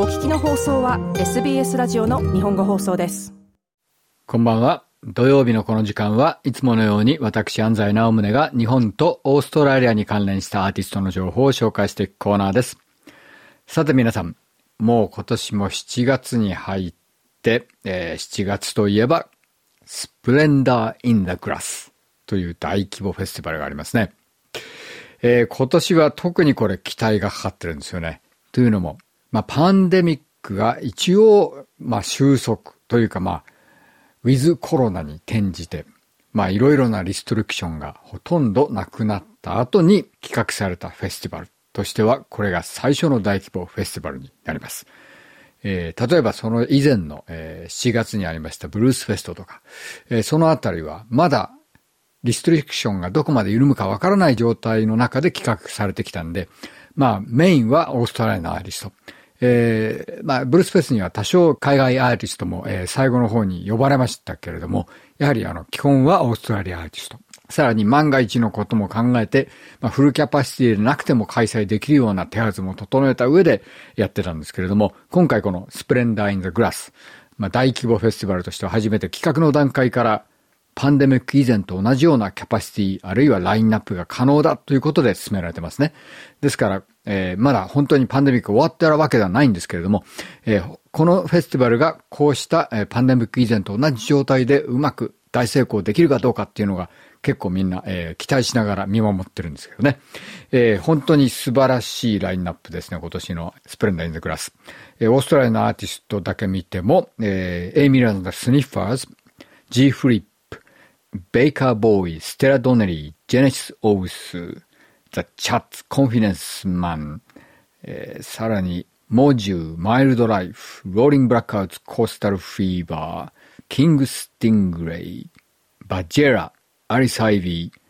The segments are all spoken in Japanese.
お聞きの放送は SBS ラジオの日本語放送ですこんばんは土曜日のこの時間はいつものように私安西直宗が日本とオーストラリアに関連したアーティストの情報を紹介していくコーナーですさて皆さんもう今年も7月に入って、えー、7月といえばスプレンダー・イン・ザ・グラスという大規模フェスティバルがありますね。えー、今年は特にこれ期待がかかってるんですよね。というのも、まあ、パンデミックが一応、まあ、収束というか、まあ、ウィズコロナに転じて、まあ、いろいろなリストリクションがほとんどなくなった後に企画されたフェスティバルとしては、これが最初の大規模フェスティバルになります。えー、例えばその以前の、えー、7月にありましたブルースフェストとか、えー、そのあたりはまだリストリクションがどこまで緩むかわからない状態の中で企画されてきたんで、まあメインはオーストラリアのアーティスト。えー、まあブルースフェスには多少海外アーティストも、えー、最後の方に呼ばれましたけれども、やはりあの基本はオーストラリアアーティスト。さらに万が一のことも考えて、まあ、フルキャパシティでなくても開催できるような手はずも整えた上でやってたんですけれども、今回このスプレンダー・イン・ザ・グラス、まあ、大規模フェスティバルとしては初めて企画の段階からパンデミック以前と同じようなキャパシティ、あるいはラインナップが可能だということで進められてますね。ですから、えー、まだ本当にパンデミック終わってるわけではないんですけれども、えー、このフェスティバルがこうした、えー、パンデミック以前と同じ状態でうまく大成功できるかどうかっていうのが結構みんな、えー、期待しながら見守ってるんですけどね。えー、本当に素晴らしいラインナップですね、今年のスプレンダー・イン・ザ・グラス。えー、オーストラリアのアーティストだけ見ても、えー、 Amyl and the Sniffers、G・ フリップ、 Baker Boy、 Stella Donnelly、 Genesis Owusu、 The Chats、 Confidence Man、えー、さらに、 Mo'Ju、 Mildlife、 Rolling Blackouts Coastal Fever、 King Stingray、 Budjerah、 Alice Ivy、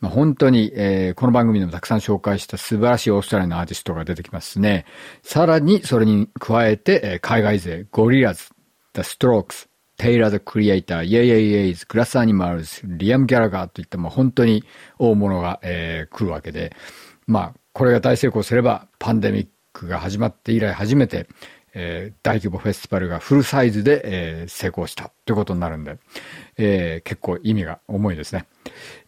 まあ、本当に、えー、この番組でもたくさん紹介した素晴らしいオーストラリアのアーティストが出てきますね。さらに、それに加えて、えー、海外勢、ゴリラズ、The Strokes、テイラー・ザ・クリエイター、イェイイェイイェイズ、グラス・アニマルズ、リアム・ギャラガーといったもう本当に大物が、えー、来るわけで、まあ、これが大成功すれば、パンデミックが始まって以来初めて、えー、大規模フェスティバルがフルサイズで、えー、成功したということになるんで、えー、結構意味が重いですね。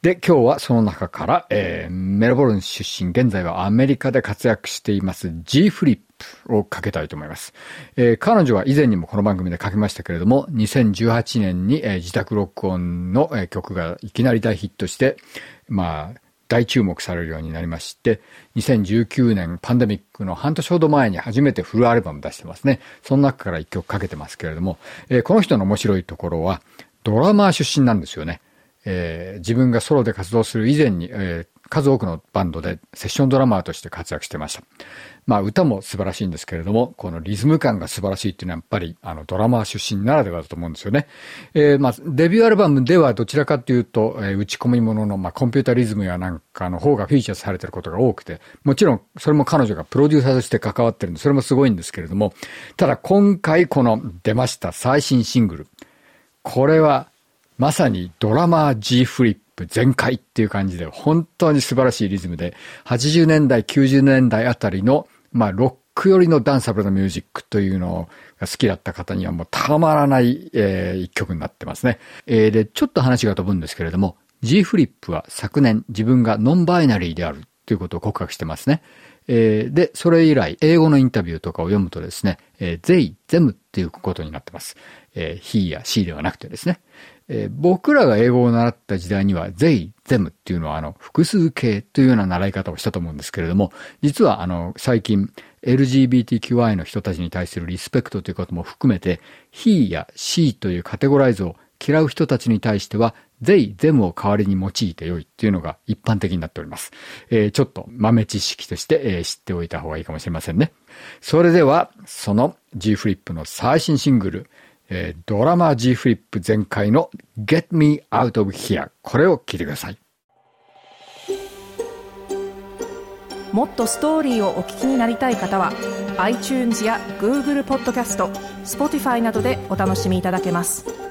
で、今日はその中から、えー、メルボルン出身、現在はアメリカで活躍しています G フリップをかけたいと思います。えー、彼女は以前にもこの番組でかけましたけれども、2018年に、えー、自宅録音の、えー、曲がいきなり大ヒットして、まあ、大注目されるようになりまして、2019年パンデミックの半年ほど前に初めてフルアルバム出してますね。その中から一曲かけてますけれども、えー、この人の面白いところは、ドラマー出身なんですよね。えー、自分がソロで活動する以前に、えー、数多くのバンドでセッションドラマーとして活躍してました。まあ歌も素晴らしいんですけれども、このリズム感が素晴らしいっていうのはやっぱりあのドラマー出身ならではだと思うんですよね。えー、まあデビューアルバムではどちらかというと、えー、打ち込み物のまあコンピュータリズムやなんかの方がフィーチャーされてることが多くて、もちろんそれも彼女がプロデューサーとして関わってるんで、それもすごいんですけれども、ただ今回この出ました最新シングル、これはまさにドラマー G フリップ全開っていう感じで、本当に素晴らしいリズムで、80年代、90年代あたりの、まあ、ロック寄りのダンサブルなミュージックというのが好きだった方にはもうたまらない、えー、一曲になってますね。えー、で、ちょっと話が飛ぶんですけれども、G フリップは昨年自分がノンバイナリーであるということを告白してますね。えー、で、それ以来、英語のインタビューとかを読むとですね、えー、they, them っていうことになってます。えー、he や she ではなくてですね。えー、僕らが英語を習った時代には they, them っていうのはあの複数形というような習い方をしたと思うんですけれども、実はあの最近 LGBTQI の人たちに対するリスペクトということも含めて he や she というカテゴライズを嫌う人たちに対しては they, them を代わりに用いてよいっていうのが一般的になっております。えー、ちょっと豆知識として、えー、知っておいた方がいいかもしれませんね。それでは、その G フリップの最新シングル、えー、ドラマ G フリップ全開の Get Me Out of Here これを聞いてください。もっとストーリーをお聞きになりたい方は iTunes や Google ポッドキャスト Spotify などでお楽しみいただけます。